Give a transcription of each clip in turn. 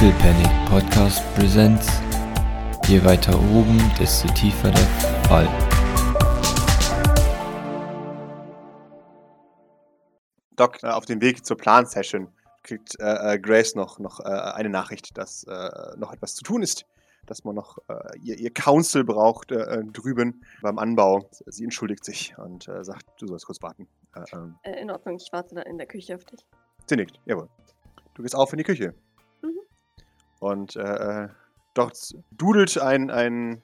Little Panic Podcast Presents. Je weiter oben, desto tiefer der Fall. Doc, äh, auf dem Weg zur Plan-Session kriegt äh, äh, Grace noch, noch äh, eine Nachricht, dass äh, noch etwas zu tun ist, dass man noch äh, ihr, ihr Counsel braucht drüben beim Anbau. Sie entschuldigt sich und äh, sagt, du sollst kurz warten. Äh, ähm, Äh, in Ordnung, ich warte dann in der Küche auf dich. sie nickt, jawohl. Du gehst auf in die Küche. Und äh, äh, dort dudelt ein, ein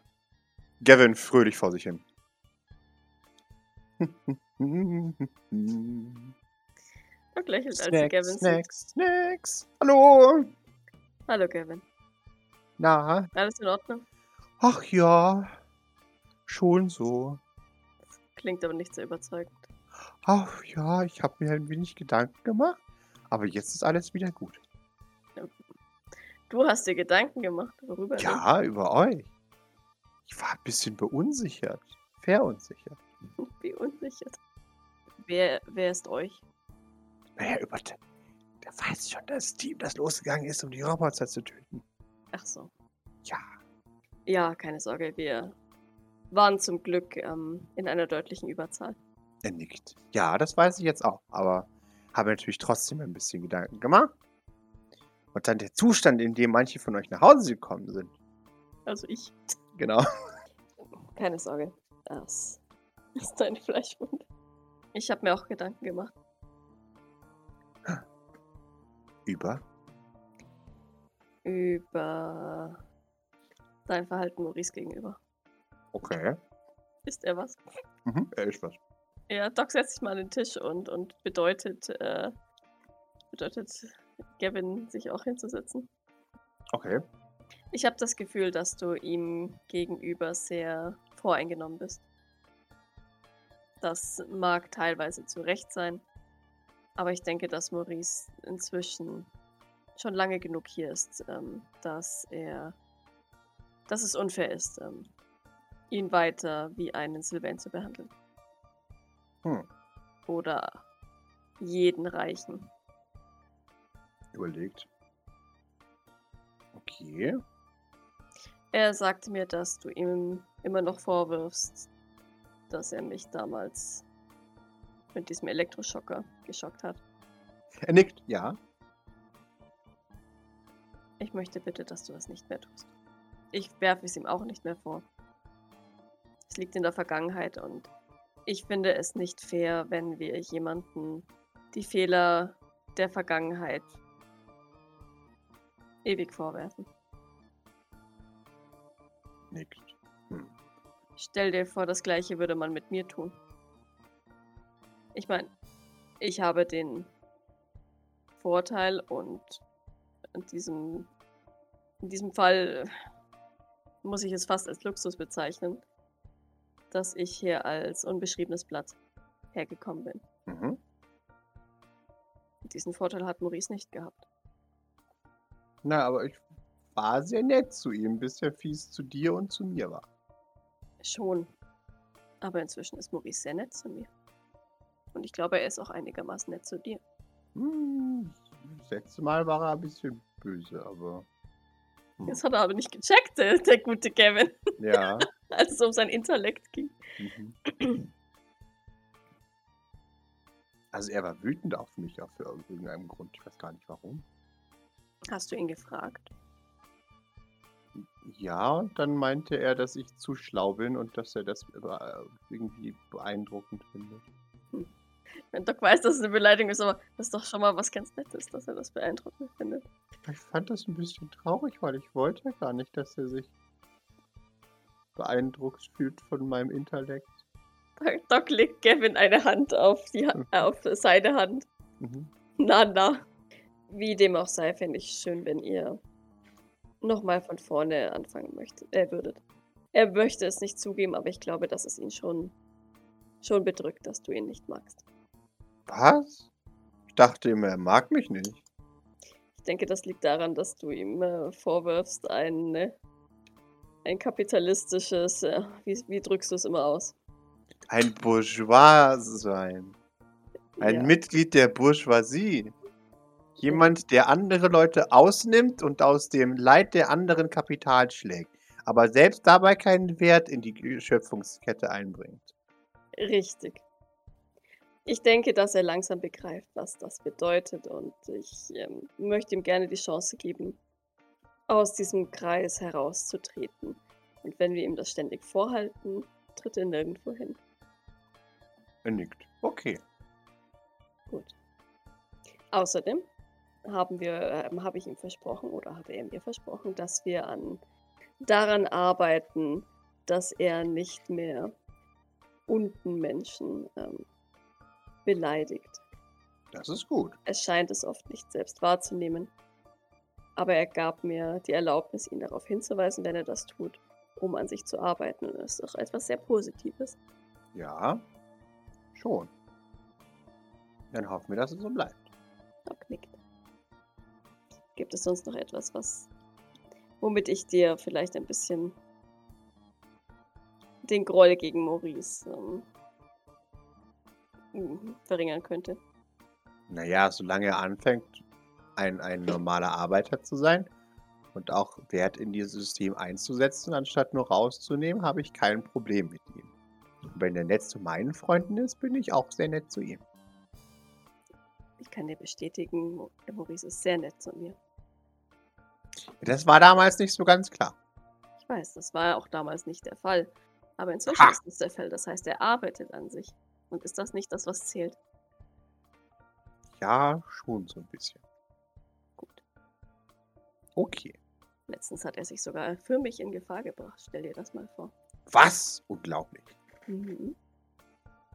Gavin fröhlich vor sich hin. Und lächelt, als sie Gavin sieht. Snacks, Snacks. Hallo. Hallo Gavin. Na, Alles in Ordnung? ach ja, schon so. Klingt aber nicht so überzeugend. Ach ja, ich habe mir ein wenig Gedanken gemacht, aber jetzt ist alles wieder gut. Du hast dir Gedanken gemacht, worüber denn? Ja, über euch. Ich war ein bisschen beunsichert, verunsichert. Wie unsicher. Wer, wer ist euch? Naja, über der, der weiß schon, das Team, das losgegangen ist, um die Roboter zu töten. Ach so. Ja, Ja, keine Sorge, wir waren zum Glück ähm, in einer deutlichen Überzahl. er nickt. Ja, das weiß ich jetzt auch, aber habe natürlich trotzdem ein bisschen Gedanken gemacht. Und dann der Zustand, in dem manche von euch nach Hause gekommen sind. Also ich. Genau. Keine Sorge. Das ist deine Fleischwunde. Ich habe mir auch Gedanken gemacht. Über. Über dein Verhalten Maurice gegenüber. Okay. Ist er was? Mhm, er ist was. Ja, Doc setzt sich mal an den Tisch und, und bedeutet, äh, bedeutet Gavin, sich auch hinzusetzen. Okay. Ich habe das Gefühl, dass du ihm gegenüber sehr voreingenommen bist. Das mag teilweise zu Recht sein, aber ich denke, dass Maurice inzwischen schon lange genug hier ist, ähm, dass er, dass es unfair ist, ähm, ihn weiter wie einen Sylvain zu behandeln. Hm. Oder jeden Reichen. Überlegt. Okay. Er sagte mir, dass du ihm immer noch vorwirfst, dass er mich damals mit diesem Elektroschocker geschockt hat. Er nickt. Ja. Ich möchte bitte, dass du das nicht mehr tust. Ich werfe es ihm auch nicht mehr vor. Es liegt in der Vergangenheit und ich finde es nicht fair, wenn wir jemanden die Fehler der Vergangenheit ewig vorwerfen. Nickt. Hm. Stell dir vor, das gleiche würde man mit mir tun. Ich meine, ich habe den Vorteil und in diesem, in diesem Fall muss ich es fast als Luxus bezeichnen, dass ich hier als unbeschriebenes Blatt hergekommen bin. Mhm. Diesen Vorteil hat Maurice nicht gehabt. Na, aber ich war sehr nett zu ihm, bis er fies zu dir und zu mir war. Schon. Aber inzwischen ist Maurice sehr nett zu mir. Und ich glaube, er ist auch einigermaßen nett zu dir. Hm, das letzte Mal war er ein bisschen böse, aber. hm, Das hat er aber nicht gecheckt, der, der gute Kevin, Ja. als es um sein Intellekt ging. Mhm. Also er war wütend auf mich, auch für irgendeinen Grund. Ich weiß gar nicht warum. Hast du ihn gefragt? Ja, und dann meinte er, dass ich zu schlau bin und dass er das äh, irgendwie beeindruckend findet. Wenn Doc weiß, dass es eine Beleidigung ist, aber das ist doch schon mal was ganz Nettes, dass er das beeindruckend findet. Ich fand das ein bisschen traurig, weil ich wollte gar nicht, dass er sich beeindruckt fühlt von meinem Intellekt. Doc legt Gavin eine Hand auf, die ha auf seine Hand. Mhm. Na, na. Wie dem auch sei, fände ich schön, wenn ihr nochmal von vorne anfangen möchtet, äh, würdet. Er möchte es nicht zugeben, aber ich glaube, dass es ihn schon, schon bedrückt, dass du ihn nicht magst. Was? Ich dachte immer, er mag mich nicht. Ich denke, das liegt daran, dass du ihm äh, vorwirfst, ein, äh, ein kapitalistisches, äh, wie, wie drückst du es immer aus? Ein Bourgeois sein. Ein Ja. Mitglied der Bourgeoisie. Jemand, der andere Leute ausnimmt und aus dem Leid der anderen Kapital schlägt, aber selbst dabei keinen Wert in die Schöpfungskette einbringt. Richtig. Ich denke, dass er langsam begreift, was das bedeutet und ich ähm, möchte ihm gerne die Chance geben, aus diesem Kreis herauszutreten. Und wenn wir ihm das ständig vorhalten, tritt er nirgendwo hin. Er nickt. Okay. Gut. Außerdem haben wir, äh, habe ich ihm versprochen oder hat er mir versprochen, dass wir an daran arbeiten, dass er nicht mehr unten Menschen ähm, beleidigt. Das ist gut. Er scheint es oft nicht selbst wahrzunehmen. Aber er gab mir die Erlaubnis, ihn darauf hinzuweisen, wenn er das tut, um an sich zu arbeiten. Und das ist doch etwas sehr Positives. Ja, schon. Dann hoffen wir, dass es so bleibt. Doc nickt. Gibt es sonst noch etwas, was, womit ich dir vielleicht ein bisschen den Groll gegen Maurice ähm, verringern könnte? Naja, solange er anfängt, ein, ein normaler Arbeiter zu sein und auch Wert in dieses System einzusetzen, anstatt nur rauszunehmen, habe ich kein Problem mit ihm. Und wenn er nett zu meinen Freunden ist, bin ich auch sehr nett zu ihm. Ich kann dir bestätigen, Maurice ist sehr nett zu mir. Das war damals nicht so ganz klar. Ich weiß, das war auch damals nicht der Fall. Aber inzwischen Ha! ist es der Fall. Das heißt, er arbeitet an sich. Und ist das nicht das, was zählt? Ja, schon so ein bisschen. Gut. Okay. Letztens hat er sich sogar für mich in Gefahr gebracht. Stell dir das mal vor. Was? Unglaublich. Mhm.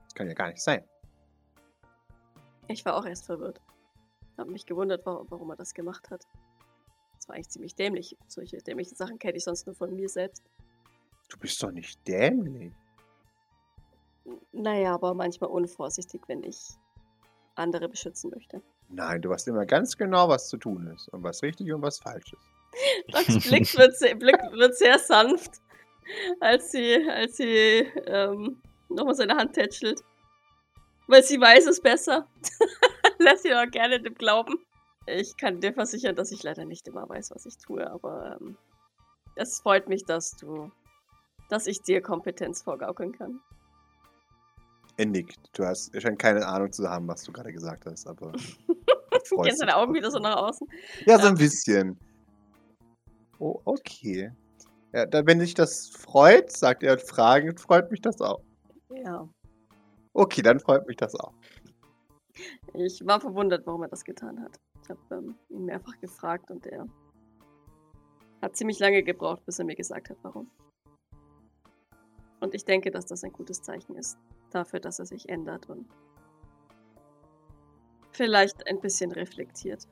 Das kann ja gar nicht sein. Ich war auch erst verwirrt. Hab mich gewundert, wa- warum er das gemacht hat. Das war eigentlich ziemlich dämlich. Solche dämlichen Sachen kenne ich sonst nur von mir selbst. Du bist doch nicht dämlich. Naja, aber manchmal unvorsichtig, wenn ich andere beschützen möchte. Nein, du weißt immer ganz genau, was zu tun ist. Und was richtig und was falsch ist. Docs Blick wird sehr, Blick wird sehr sanft, als sie, als sie ähm, nochmal seine Hand tätschelt. Weil sie weiß es besser. Lass sie doch gerne dem glauben. Ich kann dir versichern, dass ich leider nicht immer weiß, was ich tue, aber ähm, es freut mich, dass du, dass ich dir Kompetenz vorgaukeln kann. Er nickt. Du hast er scheint keine Ahnung zu haben, was du gerade gesagt hast, aber. Du kennst deine Augen wieder so nach außen. Ja, so ein bisschen. Oh, okay. Ja, dann, wenn dich das freut, sagt er fragend, freut mich das auch. Ja. Okay, dann freut mich das auch. Ich war verwundert, warum er das getan hat. Ich habe ähm, ihn mehrfach gefragt und er hat ziemlich lange gebraucht, bis er mir gesagt hat, warum. Und ich denke, dass das ein gutes Zeichen ist dafür, dass er sich ändert und vielleicht ein bisschen reflektiert.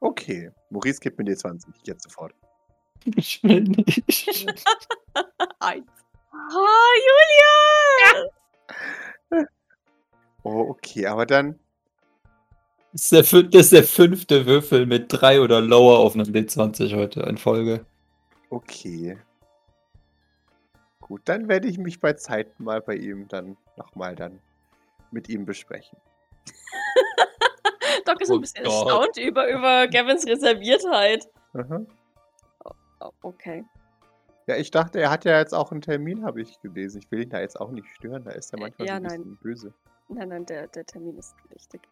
Okay. Maurice gibt mir die 20. Jetzt sofort. Ich will nicht. Eins. Oh, Julia! Oh, okay, aber dann. Das ist, der, das ist der fünfte Würfel mit drei oder lower auf einem D20 heute in Folge. Okay. Gut, dann werde ich mich bei Zeit mal bei ihm dann nochmal dann mit ihm besprechen. Doc ist Oh ein bisschen Gott. erstaunt über, über Gavins Reserviertheit. Oh, okay. Ja, ich dachte, er hat ja jetzt auch einen Termin, habe ich gelesen. Ich will ihn da jetzt auch nicht stören, da ist er manchmal ja, so ein nein. bisschen böse. Nein, nein, der, der Termin ist wichtig.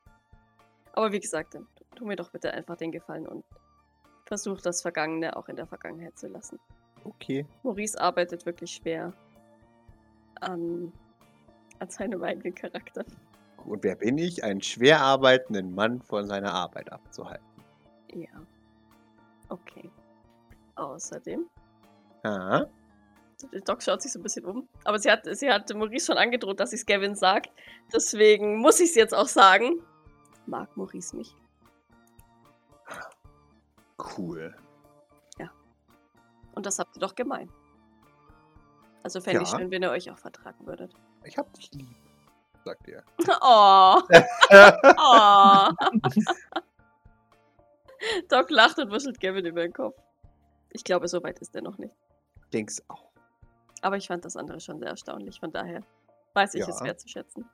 Aber wie gesagt, dann tu- mir doch bitte einfach den Gefallen und versuch das Vergangene auch in der Vergangenheit zu lassen. Okay. Maurice arbeitet wirklich schwer an, an seinem eigenen Charakter. Und wer bin ich? Einen schwer arbeitenden Mann von seiner Arbeit abzuhalten. Ja. Okay. Außerdem, Ah, der Doc schaut sich so ein bisschen um, aber sie hat, sie hat Maurice schon angedroht, dass sie es Gavin sagt. Deswegen muss ich es jetzt auch sagen. Mag Maurice mich? cool. Und das habt ihr doch gemein. Also fände ich Ja. schön, wenn ihr euch auch vertragen würdet. Ich hab dich lieb, sagt er. Oh. oh. Doc lacht und wuschelt Gavin über den Kopf. Ich glaube, so weit ist er noch nicht. Denk's auch. Aber ich fand das andere schon sehr erstaunlich. Von daher weiß ich Ja. es wertzuschätzen.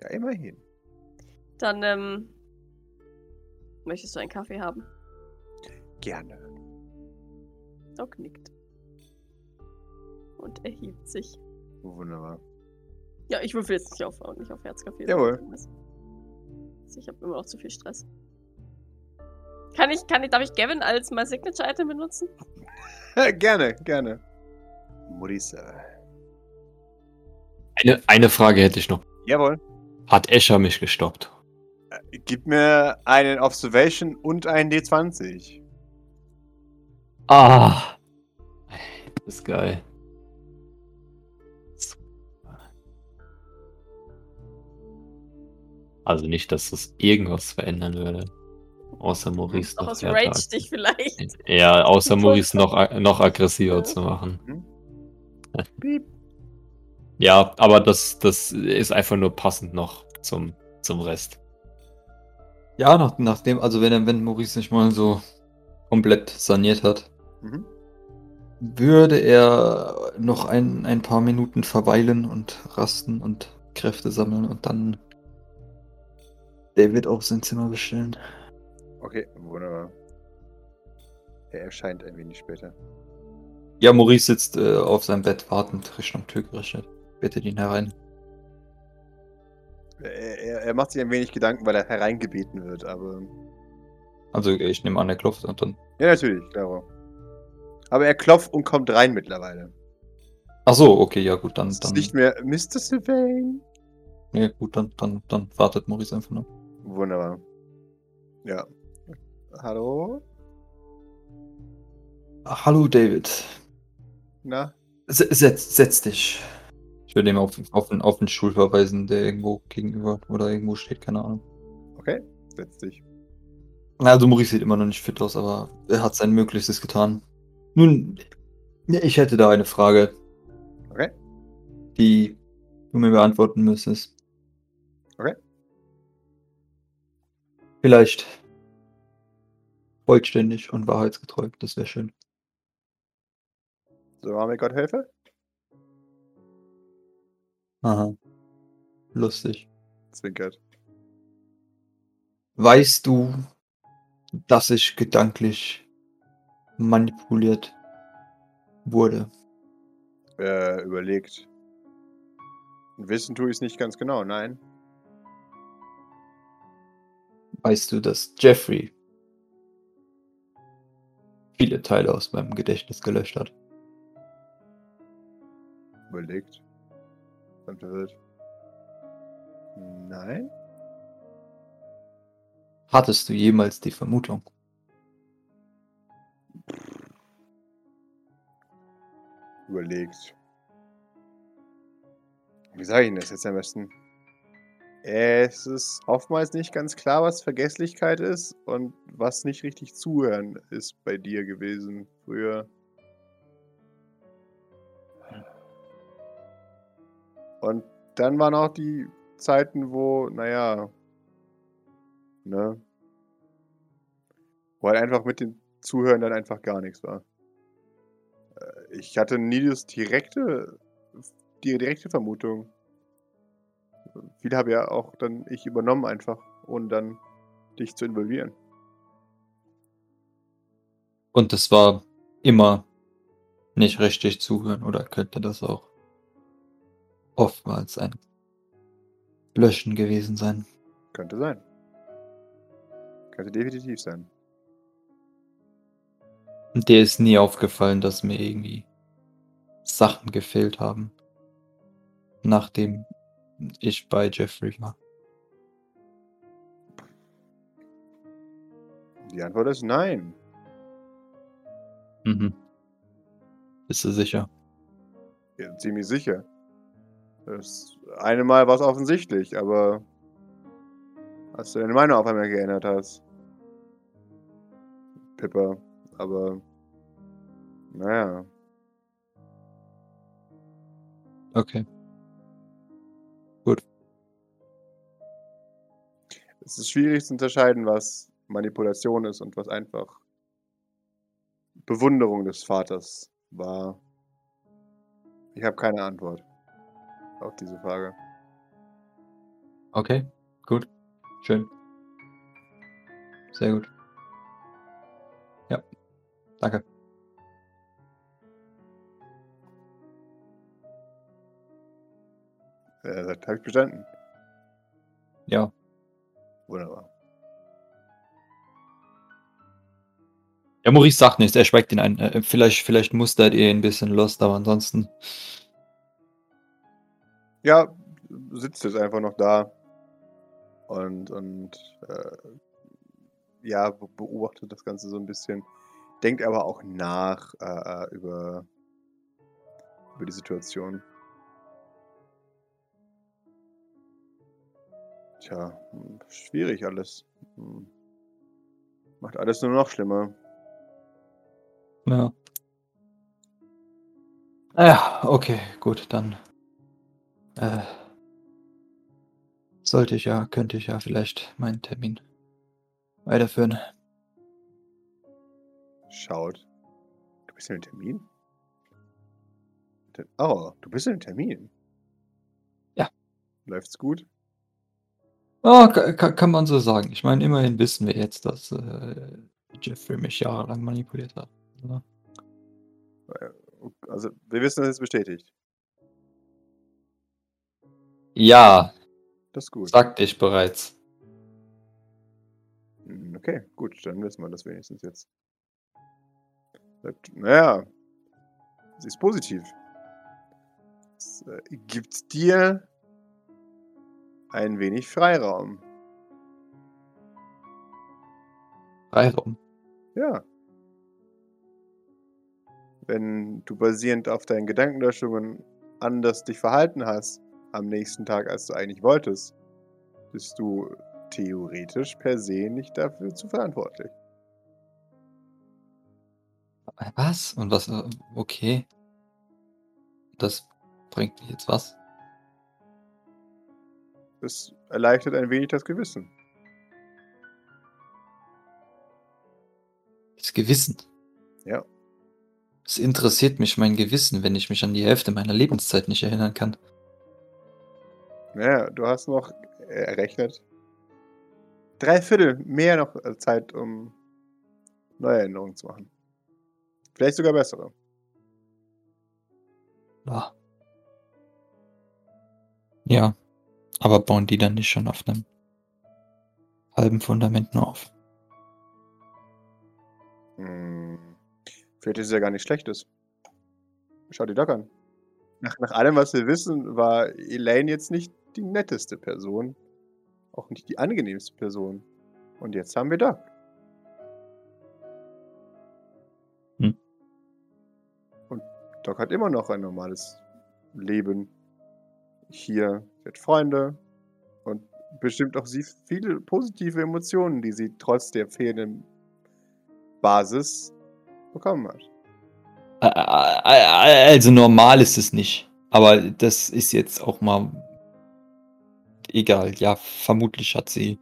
Ja, immerhin. Dann ähm, Möchtest du einen Kaffee haben? Gerne. Doc nickt. Und erhebt sich. Wunderbar. Ja, ich würfel jetzt nicht auf, nicht auf Herzkaffee. Jawohl. Ich habe immer noch zu viel Stress. Kann ich, kann ich, darf ich Gavin als mein Signature-Item benutzen? gerne, gerne. Morisa. Eine, eine Frage hätte ich noch. Jawohl. Hat Escher mich gestoppt? Gib mir einen Observation und einen D20. Ah. Das ist geil. Also nicht, dass das irgendwas verändern würde. Außer Maurice noch aus. Rage dich vielleicht. Ja, außer Maurice noch, noch aggressiver zu machen. Piep. Ja, aber das, das ist einfach nur passend noch zum, zum Rest. Ja, nach, nachdem, also wenn, er- wenn Maurice sich mal so komplett saniert hat, Mhm. würde er noch ein, ein paar Minuten verweilen und rasten und Kräfte sammeln und dann David auf sein Zimmer bestellen. Okay, wunderbar. Er erscheint ein wenig später. Ja, Maurice sitzt äh, auf seinem Bett wartend, Richtung Tür gerichtet. Bittet ihn herein. Er, er, macht sich ein wenig Gedanken, weil er hereingebeten wird, aber. Also ich nehme an, er klopft und dann. Ja, natürlich, klar. Aber er klopft und kommt rein mittlerweile. Ach so, okay, ja gut, dann. Ist dann nicht mehr Mr. Sylvain. ja, gut, dann, dann, dann wartet Maurice einfach nur. Wunderbar. Ja. Hallo? Hallo David. Na? Se- Setz, setz dich. Ich würde ihm auf, auf, den, auf den Stuhl verweisen, der irgendwo gegenüber oder irgendwo steht, keine Ahnung. Okay, setz dich. Also Maurice sieht immer noch nicht fit aus, aber er hat sein Möglichstes getan. Nun, ich hätte da eine Frage. Okay. Die du mir beantworten müsstest. Okay. Vielleicht vollständig und wahrheitsgetreu, das wäre schön. So, haben wir Gott helfe? Aha. Lustig. Zwinkert. Weißt du, dass ich gedanklich manipuliert wurde? Äh, überlegt. Wissen tue ich es nicht ganz genau, nein. Weißt du, dass Jeffrey viele Teile aus meinem Gedächtnis gelöscht hat? Überlegt. Verwirrt. Nein? Hattest du jemals die Vermutung? Überlegt. Wie sage ich Ihnen das jetzt am besten? Es ist oftmals nicht ganz klar, was Vergesslichkeit ist und was nicht richtig zuhören ist bei dir gewesen früher. Und dann waren auch die Zeiten, wo, naja, ne, wo halt einfach mit dem Zuhören dann einfach gar nichts war. Äh, Ich hatte nie das direkte, die direkte Vermutung. Viele habe ja auch dann ich übernommen einfach, ohne dann dich zu involvieren. Und es war immer nicht richtig zuhören oder könnte das auch oftmals ein Löschen gewesen sein? Könnte sein. Könnte definitiv sein. Und dir ist nie aufgefallen, dass mir irgendwie Sachen gefehlt haben, nachdem ich bei Jeffrey war. Die Antwort ist nein. Mhm. Bist du sicher? Ja, ziemlich sicher. Das eine Mal war es offensichtlich, aber als du deine Meinung auf einmal geändert hast. Pippa, aber naja. Okay. Es ist schwierig zu unterscheiden, was Manipulation ist und was einfach Bewunderung des Vaters war. Ich habe keine Antwort auf diese Frage. Okay, gut. Schön. Sehr gut. Ja. Danke. Er sagt, habe ich bestanden. Ja. Wunderbar. Ja, Maurice sagt nichts, er schweigt ihn ein. Äh, vielleicht, vielleicht mustert ihr ihn ein bisschen lost, aber ansonsten. Ja, sitzt jetzt einfach noch da und, und äh, ja, be- beobachtet das Ganze so ein bisschen. Denkt aber auch nach äh, über, über die Situation. Tja, schwierig alles. Hm. Macht alles nur noch schlimmer. Ja. Ja, okay, gut, dann. Äh, sollte ich ja, könnte ich ja vielleicht meinen Termin weiterführen. Schaut. Du bist in einem Termin? Te- Oh, du bist in einem Termin. Ja. Läuft's gut? Oh, ka- ka- kann man so sagen. Ich meine, immerhin wissen wir jetzt, dass äh, Jeffrey mich jahrelang manipuliert hat. ne? Also, wir wissen, das ist bestätigt. Ja, Das ist gut. sagte ich bereits. Hm, Okay, gut, dann wissen wir das wenigstens jetzt. Naja, sie ist positiv. Es äh, gibt dir ein wenig Freiraum. Freiraum. Ja. Wenn du basierend auf deinen Gedankenlöschungen anders dich verhalten hast am nächsten Tag, als du eigentlich wolltest, bist du theoretisch per se nicht dafür zu verantwortlich. Was? Und was? äh, Okay. Das bringt mich jetzt was? Das erleichtert ein wenig das Gewissen. Das Gewissen. Ja. Es interessiert mich mein Gewissen, wenn ich mich an die Hälfte meiner Lebenszeit nicht erinnern kann. Naja, du hast noch äh, errechnet. Drei Viertel mehr noch äh, Zeit, um neue Erinnerungen zu machen. Vielleicht sogar bessere. Ja. Ja. Aber bauen die dann nicht schon auf einem halben Fundament nur auf? Hm. Vielleicht ist es ja gar nicht schlechtes. Schau dir Doc an. Nach, nach allem, was wir wissen, war Elaine jetzt nicht die netteste Person. Auch nicht die angenehmste Person. Und jetzt haben wir Doc. Hm. Und Doc hat immer noch ein normales Leben. Hier, sie hat Freunde und bestimmt auch sie viele positive Emotionen, die sie trotz der fehlenden Basis bekommen hat. Also normal ist es nicht. Aber das ist jetzt auch mal egal. Ja, vermutlich hat sie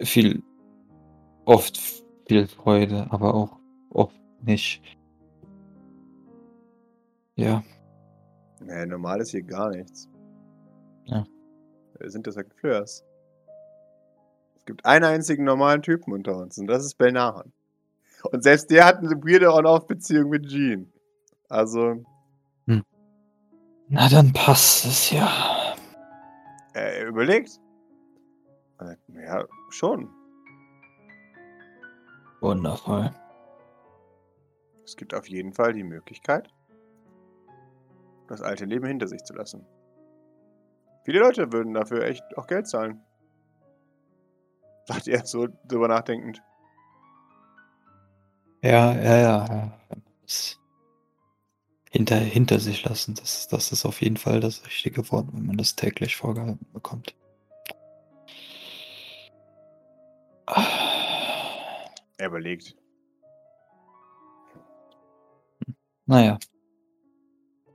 viel, oft viel Freude, aber auch oft nicht. Ja, Nee, normal ist hier gar nichts. Ja. Wir sind deshalb Fleurs. Es gibt einen einzigen normalen Typen unter uns und das ist Belnahan. Und selbst der hat eine weirde On-Off-Beziehung mit Jean. Also, na dann passt es ja. äh, er überlegt. Äh, Ja, schon. Wundervoll. Es gibt auf jeden Fall die Möglichkeit, das alte Leben hinter sich zu lassen. Viele Leute würden dafür echt auch Geld zahlen. Sagt er so drüber nachdenkend. Ja, ja, ja. ja. Hinter, hinter sich lassen, das, das ist auf jeden Fall das richtige Wort, wenn man das täglich vorgehalten bekommt. Er überlegt. Naja.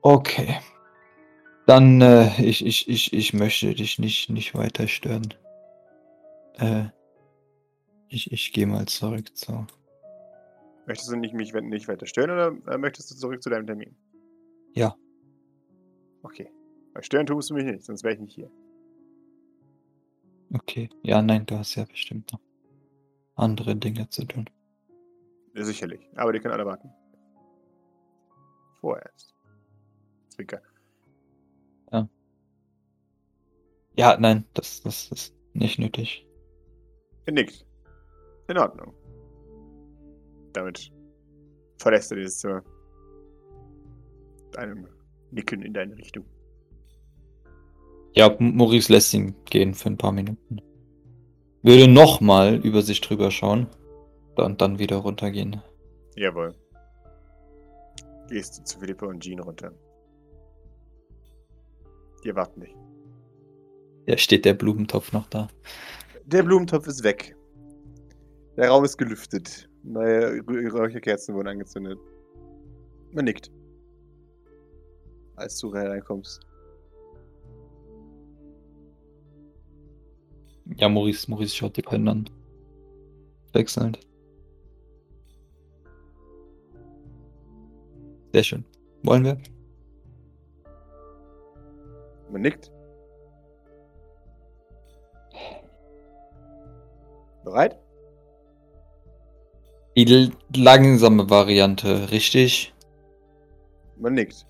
Okay. Dann, äh, ich, ich, ich, ich möchte dich nicht, nicht weiter stören. Äh, ich, ich gehe mal zurück zu. Möchtest du nicht mich nicht weiter stören oder äh, möchtest du zurück zu deinem Termin? Ja. Okay. Stören tust du mich nicht, sonst wäre ich nicht hier. Okay. Ja, nein, du hast ja bestimmt noch andere Dinge zu tun. Ja, sicherlich. Aber die können alle warten. Vorerst. Zwinker. Ja, nein, das, das ist nicht nötig. Er nickt. In Ordnung. Damit verlässt er dieses Zimmer. Einem Nicken in deine Richtung. Ja, Maurice lässt ihn gehen für ein paar Minuten. Würde nochmal über sich drüber schauen und dann wieder runtergehen. Jawohl. Gehst du zu Philippa und Jean runter. Die erwarten dich. Ja, steht der Blumentopf noch da. Der Blumentopf ist weg. Der Raum ist gelüftet. Neue Räucherkerzen wurden angezündet. Man nickt. Als du reinkommst. Ja, Maurice, Maurice schaut die beiden an. Wechselnd. Sehr schön. Wollen wir? Man nickt. Bereit? Die langsame Variante, richtig? Man nickt.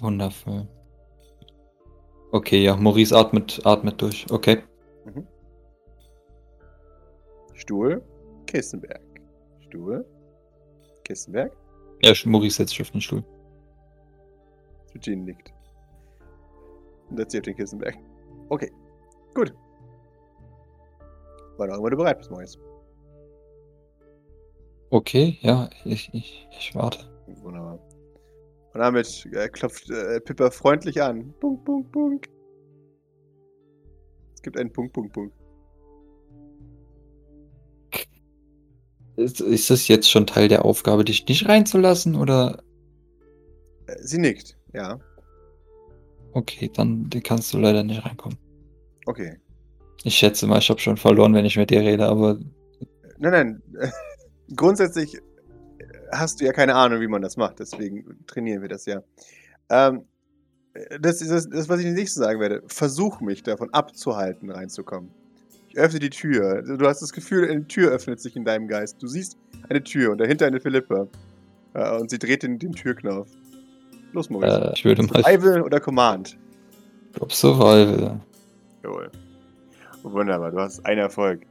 Wundervoll. Okay, ja, Maurice atmet, atmet durch. Okay. Stuhl. Kissenberg. Stuhl. Kissenberg. Ja, Maurice setzt sich auf den Stuhl. Eugene nickt. Und setzt sich auf den Kissenberg. Okay. Gut. Wann auch immer du bereit bist, Maurice. Okay, ja, ich, ich, ich warte. Wunderbar. Und damit äh, klopft äh, Pippa freundlich an. Punk, punk, punk. Es gibt einen Punkt, Punkt, Punkt. Ist, ist das jetzt schon Teil der Aufgabe, dich nicht reinzulassen, oder? Äh, sie nickt, ja. Okay, dann kannst du leider nicht reinkommen. Okay. Ich schätze mal, ich habe schon verloren, wenn ich mit dir rede, aber Nein, nein. Grundsätzlich äh, hast du ja keine Ahnung, wie man das macht. Deswegen trainieren wir das ja. Ähm, äh, das ist das, das, was ich nicht sagen werde. Versuch mich davon abzuhalten, reinzukommen. Ich öffne die Tür. Du hast das Gefühl, eine Tür öffnet sich in deinem Geist. Du siehst eine Tür und dahinter eine Philippa. Äh, und sie dreht den, den Türknauf. Los, Maurice. äh, ich würde mal Survival oder Command? glaub, Survival. Jawohl. Wunderbar, du hast einen Erfolg.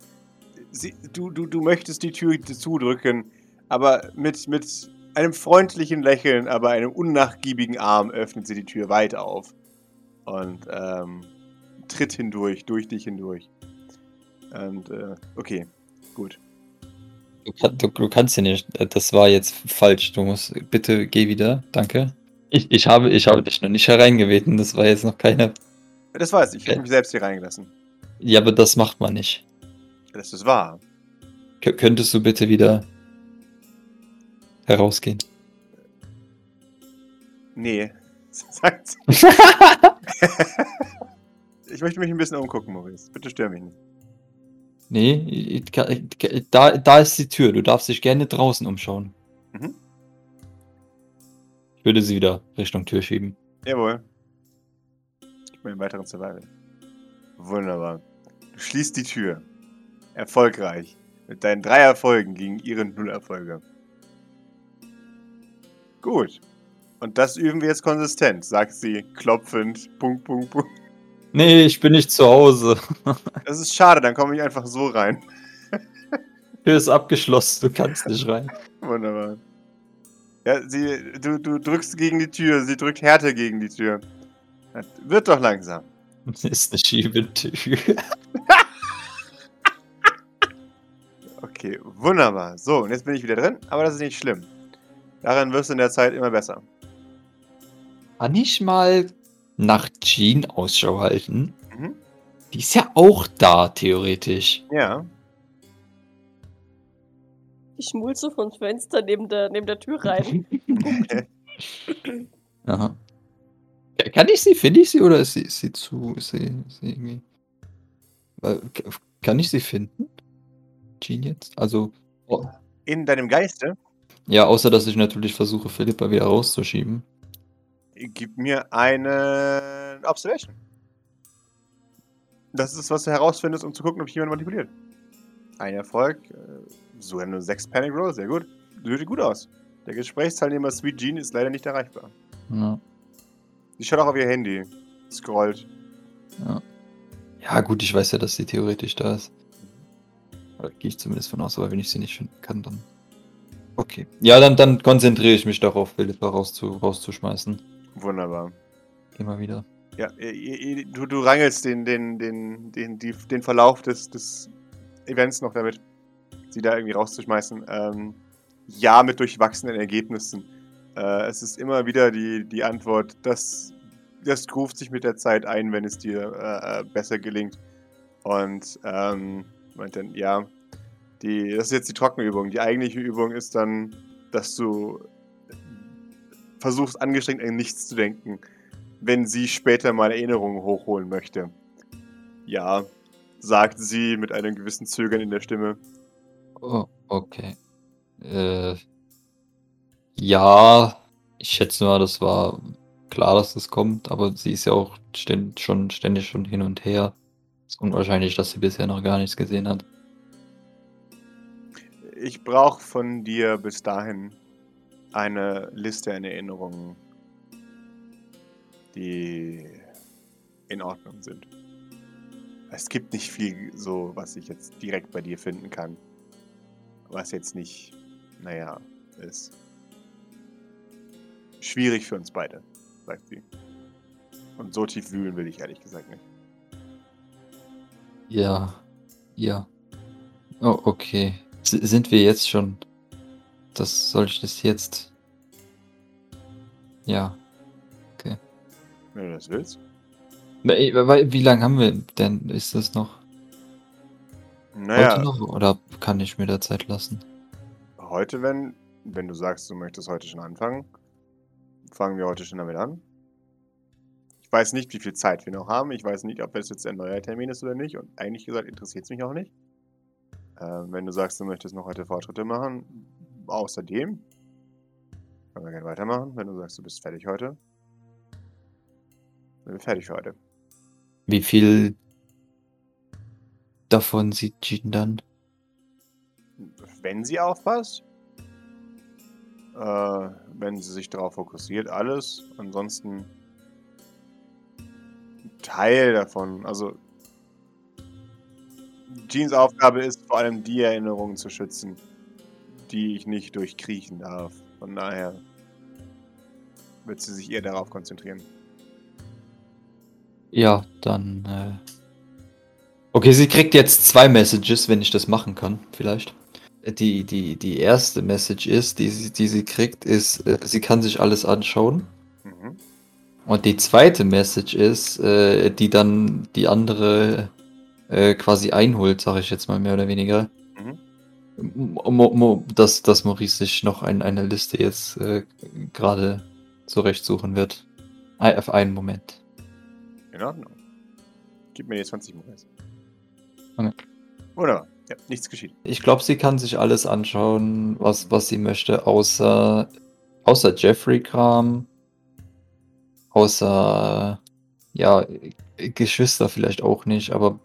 Sie, du, du, du möchtest die Tür zudrücken, aber mit, mit einem freundlichen Lächeln, aber einem unnachgiebigen Arm öffnet sie die Tür weit auf. Und ähm, tritt hindurch, durch dich hindurch. Und, äh, okay, gut. Du, kann, du, du kannst ja nicht. äh, Das war jetzt falsch. Du musst bitte geh wieder. Danke. Ich, ich habe ich habe dich noch nicht hereingebeten. Das war jetzt noch keine. Das weiß ich, ich habe Okay. mich selbst hier reingelassen. Ja, aber das macht man nicht. Das ist wahr. K könntest du bitte wieder herausgehen? Nee, sagt sie. Ich möchte mich ein bisschen umgucken, Maurice. Bitte stör mich nicht. nee, ich, ich, da, da ist die Tür. Du darfst dich gerne draußen umschauen. Mhm. Ich würde sie wieder Richtung Tür schieben. Jawohl. Gib mir einen weiteren Survival. Wunderbar. Du schließt die Tür. Erfolgreich. Mit deinen drei Erfolgen gegen ihre null Erfolge. Gut. Und das üben wir jetzt konsistent, sagt sie, klopfend. Punkt, Punkt, Punkt. Nee, ich bin nicht zu Hause. Das ist schade, dann komme ich einfach so rein. Tür ist abgeschlossen. Du kannst nicht rein. Wunderbar. Ja, sie, du, du drückst gegen die Tür, sie drückt härter gegen die Tür. Das wird doch langsam. Das ist eine Schiebetür. Okay, wunderbar. So, und jetzt bin ich wieder drin, aber das ist nicht schlimm. Daran wirst du in der Zeit immer besser. Kann ich mal nach Jean Ausschau halten? Mhm. Die ist ja auch da, theoretisch. Ja. Ich so vom Fenster neben der, neben der Tür rein. Aha. Ja, Kann ich sie? Finde ich sie oder ist sie, ist sie zu. Ist sie, ist sie irgendwie. Kann ich sie finden? Jean jetzt? Also. oh, In deinem Geiste, Ja, außer dass ich natürlich versuche, Philippa wieder rauszuschieben. gib mir eine Observation. Das ist, was du herausfindest, um zu gucken, ob ich jemanden manipuliert. Ein Erfolg. Äh, sogar nur sechs Panic Roll, sehr gut. Sieht gut aus. Der Gesprächsteilnehmer Sweet Jean ist leider nicht erreichbar. Ja. Sie schaut auch auf ihr Handy. Scrollt. Ja. ja, gut, ich weiß ja, dass sie theoretisch da ist. Da gehe ich zumindest von aus, aber wenn ich sie nicht finden kann, dann. Okay. Ja, dann, dann konzentriere ich mich darauf, Philippa rauszu, rauszuschmeißen. Wunderbar. Immer wieder. Ja, du, du rangelst den, den, den, den, die, den Verlauf des, des Events noch damit, sie da irgendwie rauszuschmeißen. Ähm, ja, mit durchwachsenen Ergebnissen. Äh, es ist immer wieder die, die Antwort, dass das ruft sich mit der Zeit ein, wenn es dir äh, äh besser gelingt. Und ähm, meint dann, ja, die, das ist jetzt die Trockenübung. Die eigentliche Übung ist dann, dass du versuchst, angestrengt an nichts zu denken, wenn sie später mal Erinnerungen hochholen möchte. Ja, sagt sie mit einem gewissen Zögern in der Stimme. Oh, okay. Äh, ja, ich schätze mal, das war klar, dass das kommt, aber sie ist ja auch ständ, schon ständig schon hin und her. Es ist unwahrscheinlich, dass sie bisher noch gar nichts gesehen hat. Ich brauche von dir bis dahin eine Liste an Erinnerungen, die in Ordnung sind. Es gibt nicht viel so, was ich jetzt direkt bei dir finden kann. Was jetzt nicht, naja, ist schwierig für uns beide, sagt sie. Und so tief wühlen will ich ehrlich gesagt nicht. Ja, ja. Oh, okay. Sind wir jetzt schon? Das soll ich das jetzt? Ja. Okay. Wenn du das willst. Wie lange haben wir denn? Ist das noch? Naja. Heute noch? Oder kann ich mir da Zeit lassen? Heute, wenn, wenn du sagst, du möchtest heute schon anfangen, fangen wir heute schon damit an. Ich weiß nicht, wie viel Zeit wir noch haben. Ich weiß nicht, ob das jetzt ein neuer Termin ist oder nicht. Und eigentlich gesagt interessiert es mich auch nicht. Ähm, wenn du sagst, du möchtest noch heute Fortschritte machen, außerdem können wir gerne weitermachen. Wenn du sagst, du bist fertig heute, sind wir fertig für heute. Wie viel davon sieht Jean dann? Wenn sie aufpasst. Äh, wenn sie sich darauf fokussiert, alles. Ansonsten Teil davon. Also Jeans Aufgabe ist vor allem die Erinnerungen zu schützen, die ich nicht durchkriechen darf. Von daher wird sie sich eher darauf konzentrieren. Ja, dann. Äh... Okay, sie kriegt jetzt zwei Messages, wenn ich das machen kann, vielleicht. Die, die, die erste Message ist, die, sie- die sie kriegt, ist, äh, sie kann sich alles anschauen. Mhm. Und die zweite Message ist, äh, die dann die andere äh, quasi einholt, sage ich jetzt mal mehr oder weniger. Mhm. Mo Mo dass, dass Maurice sich noch ein, eine Liste jetzt äh, gerade zurechtsuchen wird. Auf einen Moment. In Ordnung. Gib mir die 20 Monate. Okay. Wunderbar. Ja, nichts geschieht. Ich glaube, sie kann sich alles anschauen, was, was sie möchte, außer, außer Jeffrey-Kram, außer, ja, Geschwister vielleicht auch nicht, aber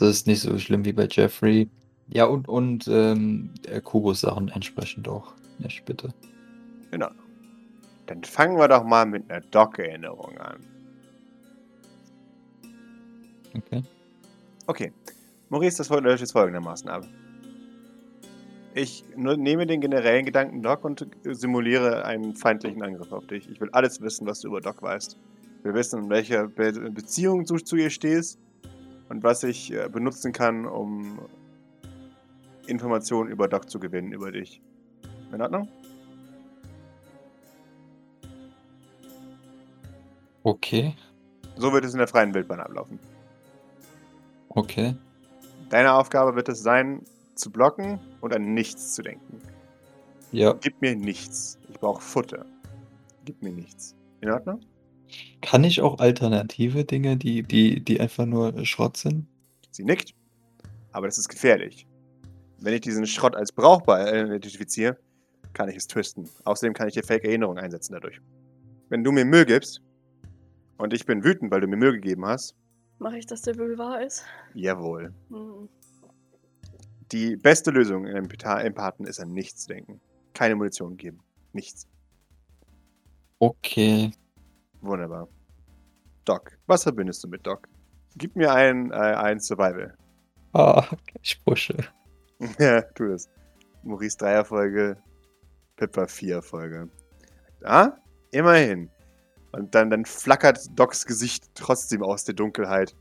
das ist nicht so schlimm wie bei Jeffrey. Ja, und, und ähm, Kubus-Sachen entsprechend auch nicht, bitte. Ordnung. Dann fangen wir doch mal mit einer Doc-Erinnerung an. Okay. Okay. Maurice, das läuft jetzt folgendermaßen ab. Ich nehme den generellen Gedanken Doc und simuliere einen feindlichen Angriff auf dich. Ich will alles wissen, was du über Doc weißt. Ich will wissen, in welcher Be Beziehung du zu ihr stehst und was ich äh, benutzen kann, um Informationen über Doc zu gewinnen, über dich. In Ordnung? Okay. So wird es in der freien Wildbahn ablaufen. Okay. Deine Aufgabe wird es sein, zu blocken und an nichts zu denken. Ja. Gib mir nichts. Ich brauche Futter. Gib mir nichts. In Ordnung? Kann ich auch alternative Dinge, die, die, die einfach nur Schrott sind? Sie nickt. Aber das ist gefährlich. Wenn ich diesen Schrott als brauchbar identifiziere, kann ich es twisten. Außerdem kann ich dir Fake-Erinnerungen einsetzen dadurch. Wenn du mir Müll gibst und ich bin wütend, weil du mir Müll gegeben hast, Mache ich, dass der wohl wahr ist? Jawohl. Hm. Die beste Lösung im Empatha- Empathen ist an nichts denken. Keine Munition geben. Nichts. Okay. Wunderbar. Doc, was verbindest du mit Doc? Gib mir ein, äh, ein Survival. Ah, ich pushe. ja, tu das. Maurice 3 Erfolge, Pippa 4 Erfolge. Ah, immerhin. Und dann, dann flackert Docs Gesicht trotzdem aus der Dunkelheit.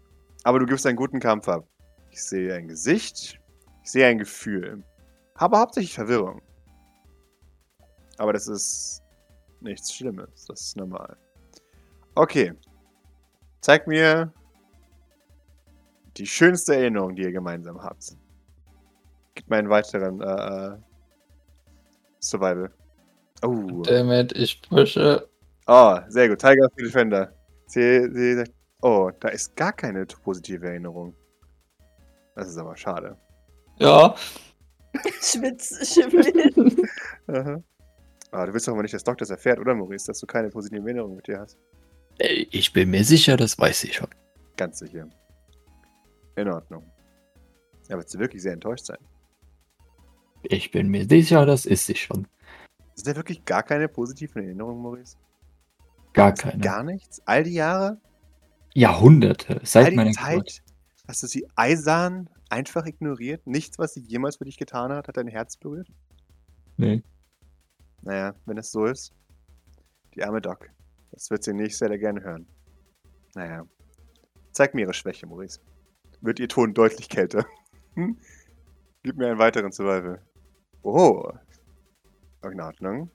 Aber du gibst einen guten Kampf ab. Ich sehe ein Gesicht, ich sehe ein Gefühl. Aber hauptsächlich Verwirrung. Aber das ist nichts Schlimmes. Das ist normal. Okay. Zeig mir die schönste Erinnerung, die ihr gemeinsam habt. Gib mir einen weiteren äh, äh, Survival. Oh. Damit, ich pushe. Oh, sehr gut. Tiger of the Defender. Sie, sie sagt, oh, da ist gar keine positive Erinnerung. Das ist aber schade. Ja. Schwitz, schimmel. Aha. Aber du willst doch mal nicht, dass Doc das erfährt, oder Maurice, dass du keine positive Erinnerung mit dir hast? Ey, Ich bin mir sicher, das weiß ich schon. Ganz sicher. In Ordnung. Ja, wird sie wirklich sehr enttäuscht sein. Ich bin mir sicher, das ist sie schon. Ist da wirklich gar keine positiven Erinnerungen, Maurice? Gar keine. Gar nichts? All die Jahre? Jahrhunderte. All Seit die meiner Zeit? Geburt. Hast du sie eisern einfach ignoriert? Nichts, was sie jemals für dich getan hat, hat dein Herz berührt? Nee. Naja, wenn es so ist. Die arme Doc. Das wird sie nicht sehr gerne hören. Naja. Zeig mir ihre Schwäche, Maurice. Wird ihr Ton deutlich kälter. Hm? Gib mir einen weiteren Survival. Oh. In Ordnung.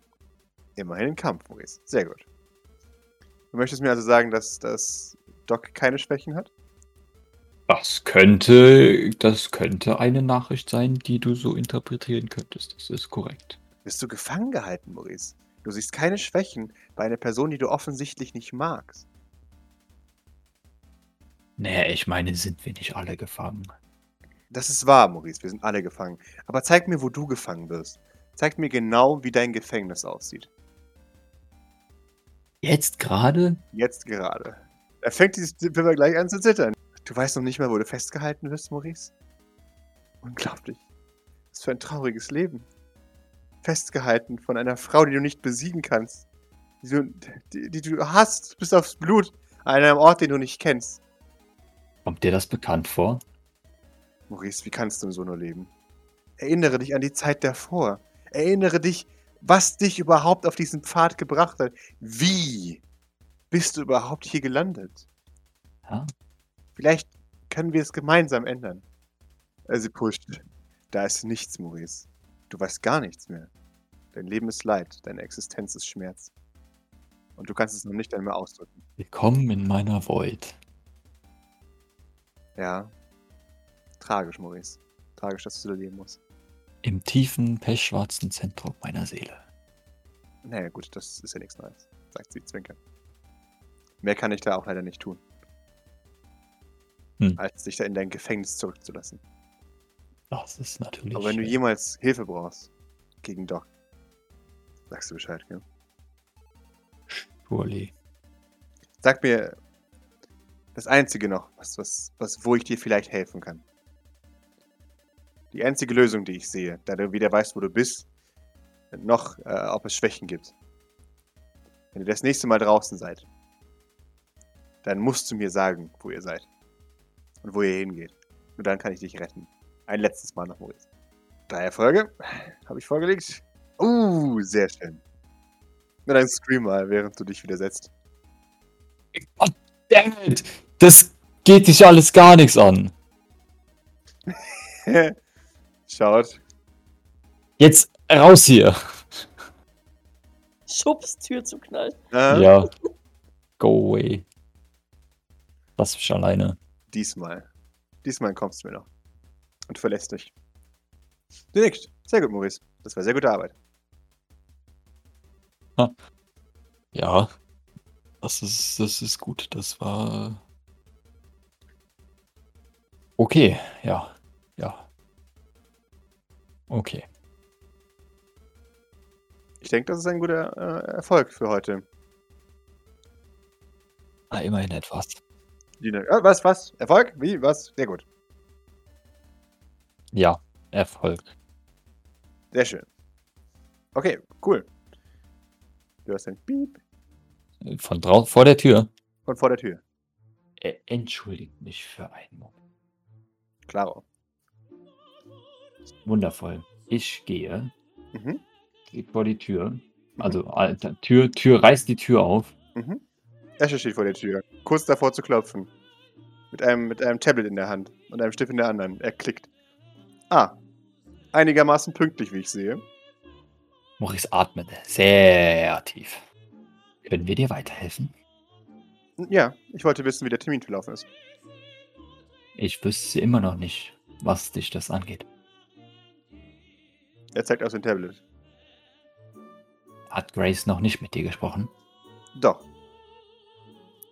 Immerhin ein Kampf, Maurice. Sehr gut. Du möchtest mir also sagen, dass, dass Doc keine Schwächen hat? Das könnte, das könnte eine Nachricht sein, die du so interpretieren könntest. Das ist korrekt. Bist du gefangen gehalten, Maurice? Du siehst keine Schwächen bei einer Person, die du offensichtlich nicht magst. Naja, ich meine, sind wir nicht alle gefangen? Das ist wahr, Maurice. Wir sind alle gefangen. Aber zeig mir, wo du gefangen wirst. Zeig mir genau, wie dein Gefängnis aussieht. Jetzt gerade? Jetzt gerade. Da fängt dieses Pippa gleich an zu zittern. Du weißt noch nicht mal, wo du festgehalten wirst, Maurice? Unglaublich. Was für ein trauriges Leben. Festgehalten von einer Frau, die du nicht besiegen kannst. Die du, die, die du hast bis aufs Blut. An einem Ort, den du nicht kennst. Kommt dir das bekannt vor? Maurice, wie kannst du so nur leben? Erinnere dich an die Zeit davor. Erinnere dich, was dich überhaupt auf diesen Pfad gebracht hat. Wie bist du überhaupt hier gelandet? Ja. Vielleicht können wir es gemeinsam ändern. Sie pusht. Da ist nichts, Maurice. Du weißt gar nichts mehr. Dein Leben ist Leid, deine Existenz ist Schmerz. Und du kannst es noch nicht einmal ausdrücken. Willkommen in meiner Void. Ja. Tragisch, Maurice. Tragisch, dass du so leben musst. Im tiefen, pechschwarzen Zentrum meiner Seele. Naja, gut, das ist ja nichts Neues, sagt sie zwinkernd. Mehr kann ich da auch leider nicht tun. Hm. Als dich da in dein Gefängnis zurückzulassen. Das ist natürlich. Aber wenn du jemals Hilfe brauchst gegen Doc, sagst du Bescheid, gell? surely. Sag mir das Einzige noch, was, was, was, wo ich dir vielleicht helfen kann. Die einzige Lösung, die ich sehe, da du weder weißt, wo du bist, noch äh, ob es Schwächen gibt. Wenn ihr das nächste Mal draußen seid, dann musst du mir sagen, wo ihr seid. Und wo ihr hingeht. Nur dann kann ich dich retten. Ein letztes Mal noch, Maurice. Drei Erfolge. Habe ich vorgelegt. Uh, sehr schön. Na dann scream mal, während du dich wieder setzt. Damn it! Das geht dich alles gar nichts an. Schaut. Jetzt raus hier. Schubs, Tür zu knallen. Äh, Ja. Go away. Lass mich alleine. Diesmal. Diesmal kommst du mir noch. Und verlässt dich. Du nickt. Sehr gut, Maurice. Das war sehr gute Arbeit. Ja. Das ist, das ist gut. Das war. Okay, ja. Ja. Okay. Ich denke, das ist ein guter äh, Erfolg für heute. Ah, immerhin etwas. Äh, was, was? Erfolg? Wie? Was? Sehr gut. Ja, Erfolg. Sehr schön. Okay, cool. Du hast ein Piep Von draußen vor der Tür. von vor der Tür. Äh, entschuldigt mich für einen Moment. Klaro. Wundervoll. Ich gehe, Mhm. gehe vor die Tür. Also Alter, Tür, Tür, reißt die Tür auf. Mhm. Esche steht vor der Tür, kurz davor zu klopfen. Mit einem, mit einem Tablet in der Hand und einem Stift in der anderen. Er klickt. Ah. Einigermaßen pünktlich, wie ich sehe. Maurice atmet sehr tief. Können wir dir weiterhelfen? Ja, ich wollte wissen, wie der Termin verlaufen ist. Ich wüsste immer noch nicht, was dich das angeht. Er zeigt aus dem Tablet. Hat Grace noch nicht mit dir gesprochen, Doch.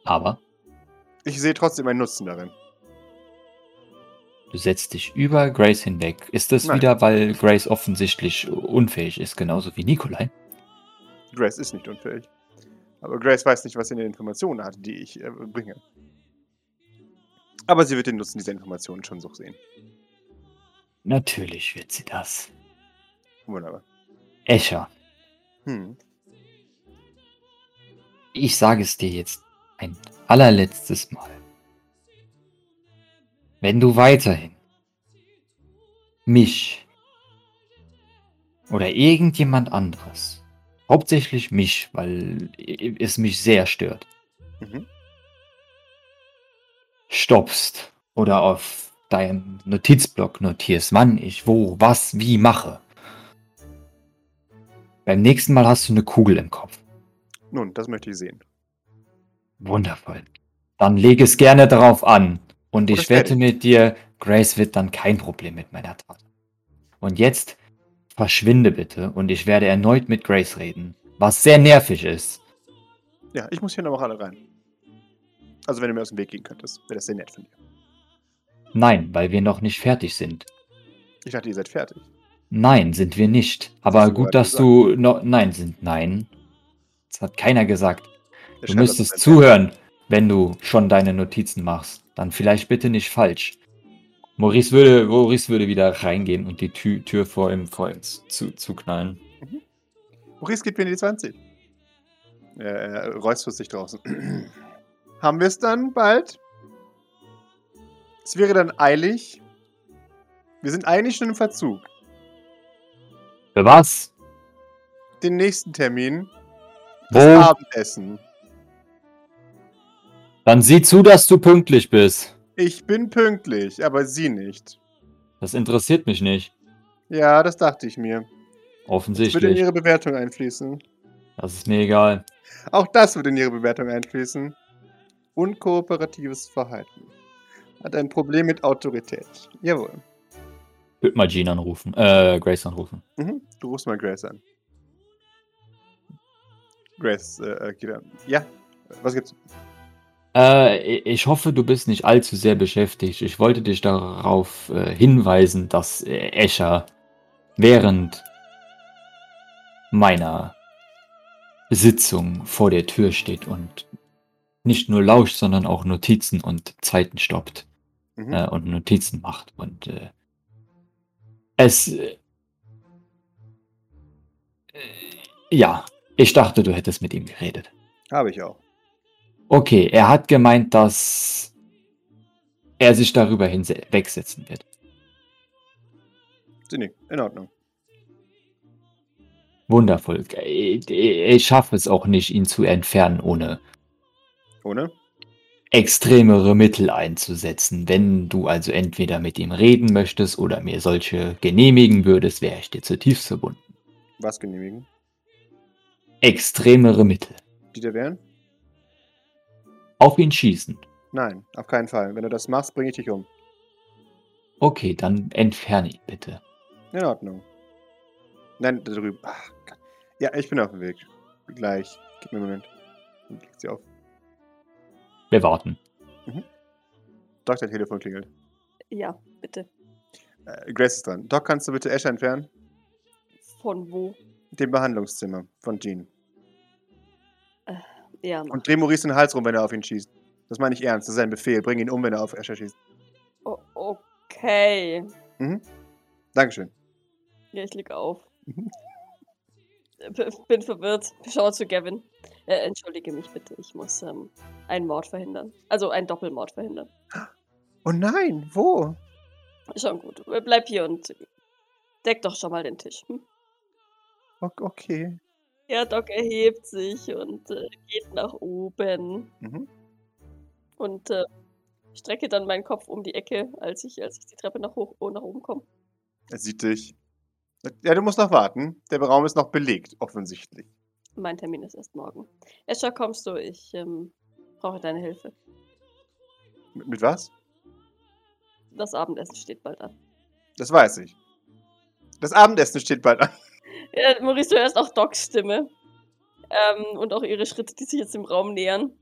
aber Ich sehe trotzdem einen Nutzen darin. Du setzt dich über Grace hinweg. Ist das Nein. wieder, weil Grace offensichtlich unfähig ist, genauso wie Nikolai? Grace ist nicht unfähig. Aber Grace weiß nicht, was sie in den Informationen hat, die ich äh, bringe. Aber sie wird den Nutzen dieser Informationen schon so sehen. Natürlich wird sie das. Wunderbar. Escher, Hm. ich sage es dir jetzt ein allerletztes Mal. Wenn du weiterhin mich oder irgendjemand anderes, hauptsächlich mich, weil es mich sehr stört, Mhm. stoppst oder auf deinem Notizblock notierst, wann ich wo, was, wie mache. Beim nächsten Mal hast du eine Kugel im Kopf. Nun, das möchte ich sehen. Wundervoll. Dann leg es gerne darauf an. Und ich das wette mit dir, Grace wird dann kein Problem mit meiner Tat. Und jetzt verschwinde bitte und ich werde erneut mit Grace reden. Was sehr nervig ist. Ja, ich muss hier noch alle rein. Also, wenn du mir aus dem Weg gehen könntest, wäre das sehr nett von dir. Nein, weil wir noch nicht fertig sind. Ich dachte, ihr seid fertig. Nein, sind wir nicht. Aber du gut, dass gesagt. du noch. Nein, sind nein. Das hat keiner gesagt. Der Du müsstest das zuhören, wenn du schon deine Notizen machst. Dann vielleicht bitte nicht falsch. Maurice würde, Maurice würde wieder reingehen und die Tür, Tür vor ihm, vor ihm zu, zuknallen. dein- Maurice gibt mir die 20. Er, er räuspert sich draußen. Haben wir es dann bald? Es wäre dann eilig. Wir sind eigentlich schon im Verzug. Für was? Den nächsten Termin. Wo? Das Abendessen. Dann sieh zu, dass du pünktlich bist. Ich bin pünktlich, aber Sie nicht. Das interessiert mich nicht. Ja, das dachte ich mir. Das wird in Offensichtlich. Ihre Bewertung einfließen. Das ist mir egal. Auch das wird in Ihre Bewertung einfließen. Unkooperatives Verhalten. Hat ein Problem mit Autorität. Jawohl. Ich würde mal Jean anrufen. Äh, Grace anrufen. Mhm. Du rufst mal Grace an. Grace äh, äh, an. Ja, was gibt's? Äh, ich hoffe, du bist nicht allzu sehr beschäftigt. Ich wollte dich darauf äh, hinweisen, dass äh, Escher während meiner Sitzung vor der Tür steht und nicht nur lauscht, sondern auch Notizen und Zeiten stoppt Mhm. äh, und Notizen macht. Und äh, es. Äh, ja, ich dachte, du hättest mit ihm geredet. Habe ich auch. Okay, er hat gemeint, dass er sich darüber hinwegsetzen wird. Sinnig, in Ordnung. Wundervoll. Ich, ich schaffe es auch nicht, ihn zu entfernen, ohne Ohne? extremere Mittel einzusetzen. Wenn du also entweder mit ihm reden möchtest oder mir solche genehmigen würdest, wäre ich dir zutiefst verbunden. Was genehmigen? Extremere Mittel. Die dir wären? Auf ihn schießen. Nein, auf keinen Fall. Wenn du das machst, bringe ich dich um. Okay, dann entferne ihn bitte. In Ordnung. Nein, da drüben. Ach, Gott. Ja, ich bin auf dem Weg. Gleich. Gib mir einen Moment. Dann legt sie auf. Wir warten. Doc, dein Telefon klingelt. Ja, bitte. Äh, Grace ist dran. Doc, kannst du bitte Escher entfernen? Von wo? Dem Behandlungszimmer von Jean. Ja, mach. Und dreh Maurice den Hals rum, wenn er auf ihn schießt. Das meine ich ernst. Das ist ein Befehl. Bring ihn um, wenn er auf Escher schießt. Oh, okay. Mhm. Dankeschön. Ja, ich leg auf. Mhm. B bin verwirrt. Schau zu Gavin. Äh, entschuldige mich bitte. Ich muss ähm, einen Mord verhindern. Also einen Doppelmord verhindern. Oh nein, wo? Schon gut. Bleib hier und deck doch schon mal den Tisch. Hm? Ok- Okay. Ja, Doc erhebt sich und äh, geht nach oben. Mhm. Und äh, strecke dann meinen Kopf um die Ecke, als ich, als ich die Treppe nach, hoch, oh, nach oben komme. Er sieht dich. Ja, du musst noch warten. Der Raum ist noch belegt, offensichtlich. Mein Termin ist erst morgen. Escher, kommst du? Ich ähm, brauche deine Hilfe. Mit, mit was? Das Abendessen steht bald an. Das weiß ich. Das Abendessen steht bald an. Ja, Maurice, du hörst auch Docs Stimme. Ähm, und auch ihre Schritte, die sich jetzt im Raum nähern.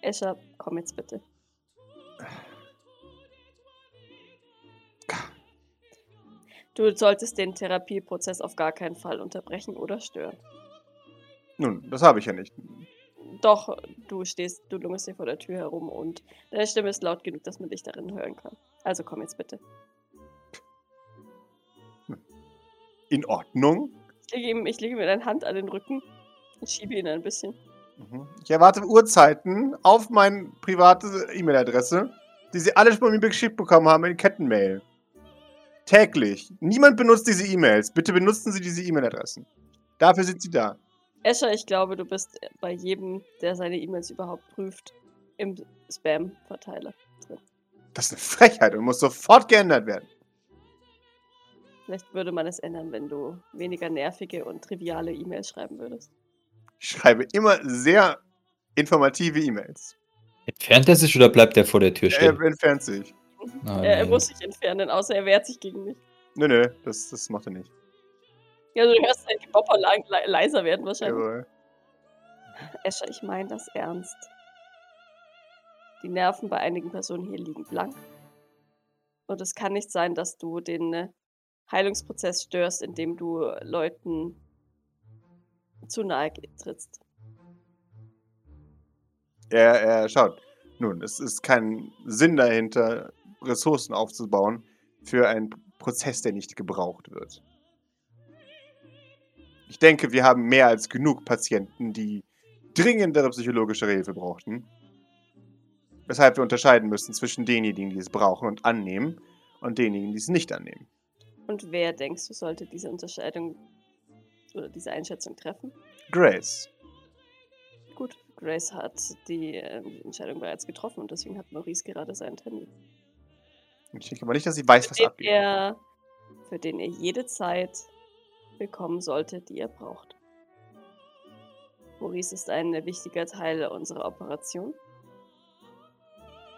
Escher, komm jetzt bitte. Du solltest den Therapieprozess auf gar keinen Fall unterbrechen oder stören. Nun, das habe ich ja nicht. Doch, du stehst, du lungerst hier vor der Tür herum und deine Stimme ist laut genug, dass man dich darin hören kann. Also komm jetzt bitte. In Ordnung. Ich lege ihm, ich lege ihm eine Hand an den Rücken und schiebe ihn ein bisschen. Mhm. Ich erwarte Uhrzeiten auf meine private E-Mail-Adresse, die Sie alle schon von mir geschickt bekommen haben in Kettenmail. Täglich. Niemand benutzt diese E-Mails. Bitte benutzen Sie diese E-Mail-Adressen. Dafür sind sie da. Escher, ich glaube, du bist bei jedem, der seine E-Mails überhaupt prüft, im Spam-Verteiler drin. Das ist eine Frechheit und muss sofort geändert werden. Vielleicht würde man es ändern, wenn du weniger nervige und triviale E-Mails schreiben würdest. Ich schreibe immer sehr informative E-Mails. Entfernt er sich oder bleibt er vor der Tür Er stehen? entfernt sich. Ah, er, er muss sich entfernen, außer er wehrt sich gegen mich. Nö, nö, das, das macht er nicht. Ja, du hörst Gebopper le le leiser werden wahrscheinlich. Jawohl. Escher, ich meine das ernst. Die Nerven bei einigen Personen hier liegen blank. Und es kann nicht sein, dass du den äh, Heilungsprozess störst, indem du Leuten zu nahe trittst. Er, er schaut. Nun, es ist kein Sinn dahinter, Ressourcen aufzubauen für einen Prozess, der nicht gebraucht wird. Ich denke, wir haben mehr als genug Patienten, die dringendere psychologische Hilfe brauchten. Weshalb wir unterscheiden müssen zwischen denjenigen, die es brauchen und annehmen, und denjenigen, die es nicht annehmen. Und wer denkst du, sollte diese Unterscheidung oder diese Einschätzung treffen? Grace. Gut, Grace hat die äh, Entscheidung bereits getroffen und deswegen hat Maurice gerade seinen Termin. Ich denke aber nicht, dass sie weiß, was Für den, abgeht. er, für den er jede Zeit bekommen sollte, die er braucht. Maurice ist ein wichtiger Teil unserer Operation.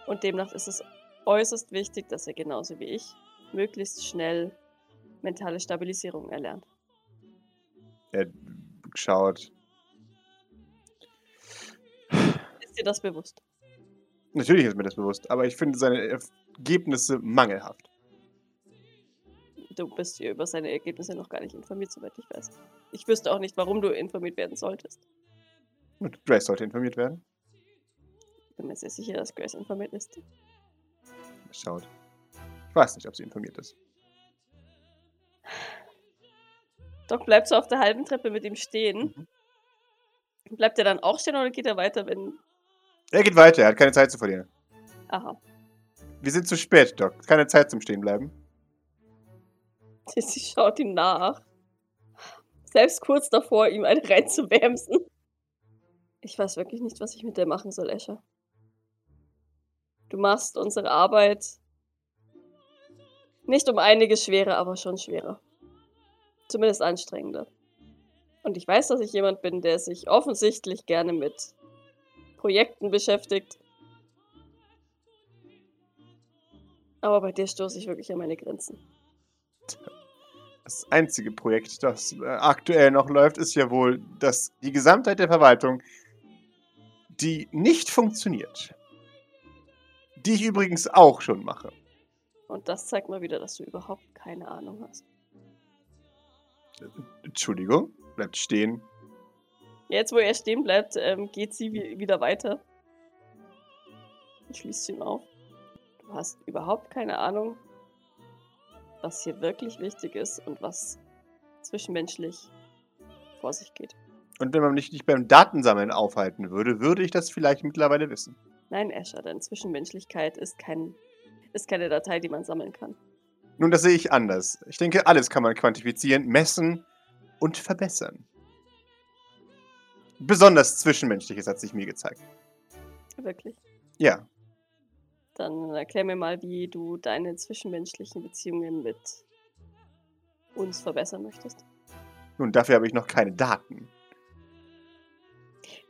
Und demnach ist es äußerst wichtig, dass er genauso wie ich möglichst schnell mentale Stabilisierung erlernt. Er schaut. Ist dir das bewusst? Natürlich ist mir das bewusst, aber ich finde seine Ergebnisse mangelhaft. Du bist hier über seine Ergebnisse noch gar nicht informiert, soweit ich weiß. Ich wüsste auch nicht, warum du informiert werden solltest. Und Grace sollte informiert werden. Bin mir sehr sicher, dass Grace informiert ist. Schaut. Ich weiß nicht, ob sie informiert ist. Doc bleibt so auf der halben Treppe mit ihm stehen. Mhm. Bleibt er dann auch stehen oder geht er weiter, wenn. Er geht weiter, er hat keine Zeit zu verlieren. Aha. Wir sind zu spät, Doc. Keine Zeit zum Stehenbleiben. Sie schaut ihm nach. Selbst kurz davor, ihm eine reinzuwämsen. Ich weiß wirklich nicht, was ich mit der machen soll, Escher. Du machst unsere Arbeit nicht um einiges schwerer, aber schon schwerer. Zumindest anstrengender. Und ich weiß, dass ich jemand bin, der sich offensichtlich gerne mit Projekten beschäftigt. Aber bei dir stoße ich wirklich an meine Grenzen. Das einzige Projekt, das äh, aktuell noch läuft, ist ja wohl, dass die Gesamtheit der Verwaltung, die nicht funktioniert, die ich übrigens auch schon mache. Und das zeigt mal wieder, dass du überhaupt keine Ahnung hast. Entschuldigung, bleibt stehen. Jetzt, wo er stehen bleibt, ähm, geht sie wie wieder weiter. schließt sie ihm auf. Du hast überhaupt keine Ahnung, was hier wirklich wichtig ist und was zwischenmenschlich vor sich geht. Und wenn man mich nicht beim Datensammeln aufhalten würde, würde ich das vielleicht mittlerweile wissen. Nein, Escher, denn Zwischenmenschlichkeit ist, kein, ist keine Datei, die man sammeln kann. Nun, das sehe ich anders. Ich denke, alles kann man quantifizieren, messen und verbessern. Besonders Zwischenmenschliches hat sich mir gezeigt. Wirklich. Ja. Dann erklär mir mal, wie du deine zwischenmenschlichen Beziehungen mit uns verbessern möchtest. Nun, dafür habe ich noch keine Daten.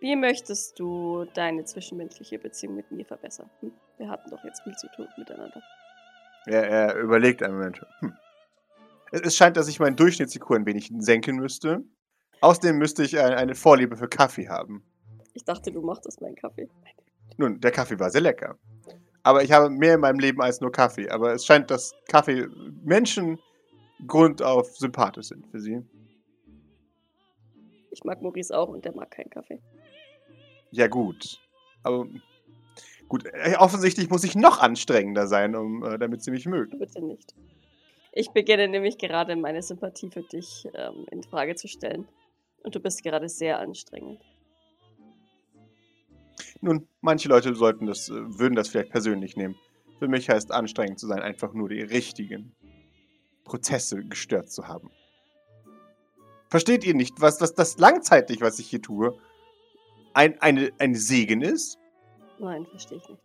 Wie möchtest du deine zwischenmenschliche Beziehung mit mir verbessern? Hm? Wir hatten doch jetzt viel zu tun miteinander. Er, er überlegt einen Moment. Hm. Es, es scheint, dass ich meinen Durchschnitts-IQ ein wenig senken müsste. Außerdem müsste ich ein, eine Vorliebe für Kaffee haben. Ich dachte, du mochtest meinen Kaffee. Nun, der Kaffee war sehr lecker. Aber ich habe mehr in meinem Leben als nur Kaffee. Aber es scheint, dass Kaffee Menschen grundauf sympathisch sind für sie. Ich mag Maurice auch und der mag keinen Kaffee. Ja, gut. Aber gut, äh, offensichtlich muss ich noch anstrengender sein, um, äh, damit sie mich mögen. Bitte nicht. Ich beginne nämlich gerade meine Sympathie für dich ähm, in Frage zu stellen. Und du bist gerade sehr anstrengend. Nun, manche Leute sollten das, äh, würden das vielleicht persönlich nehmen. Für mich heißt anstrengend zu sein, einfach nur die richtigen Prozesse gestört zu haben. Versteht ihr nicht, was, was das langzeitig, was ich hier tue, ein, eine, ein Segen ist? Nein, verstehe ich nicht.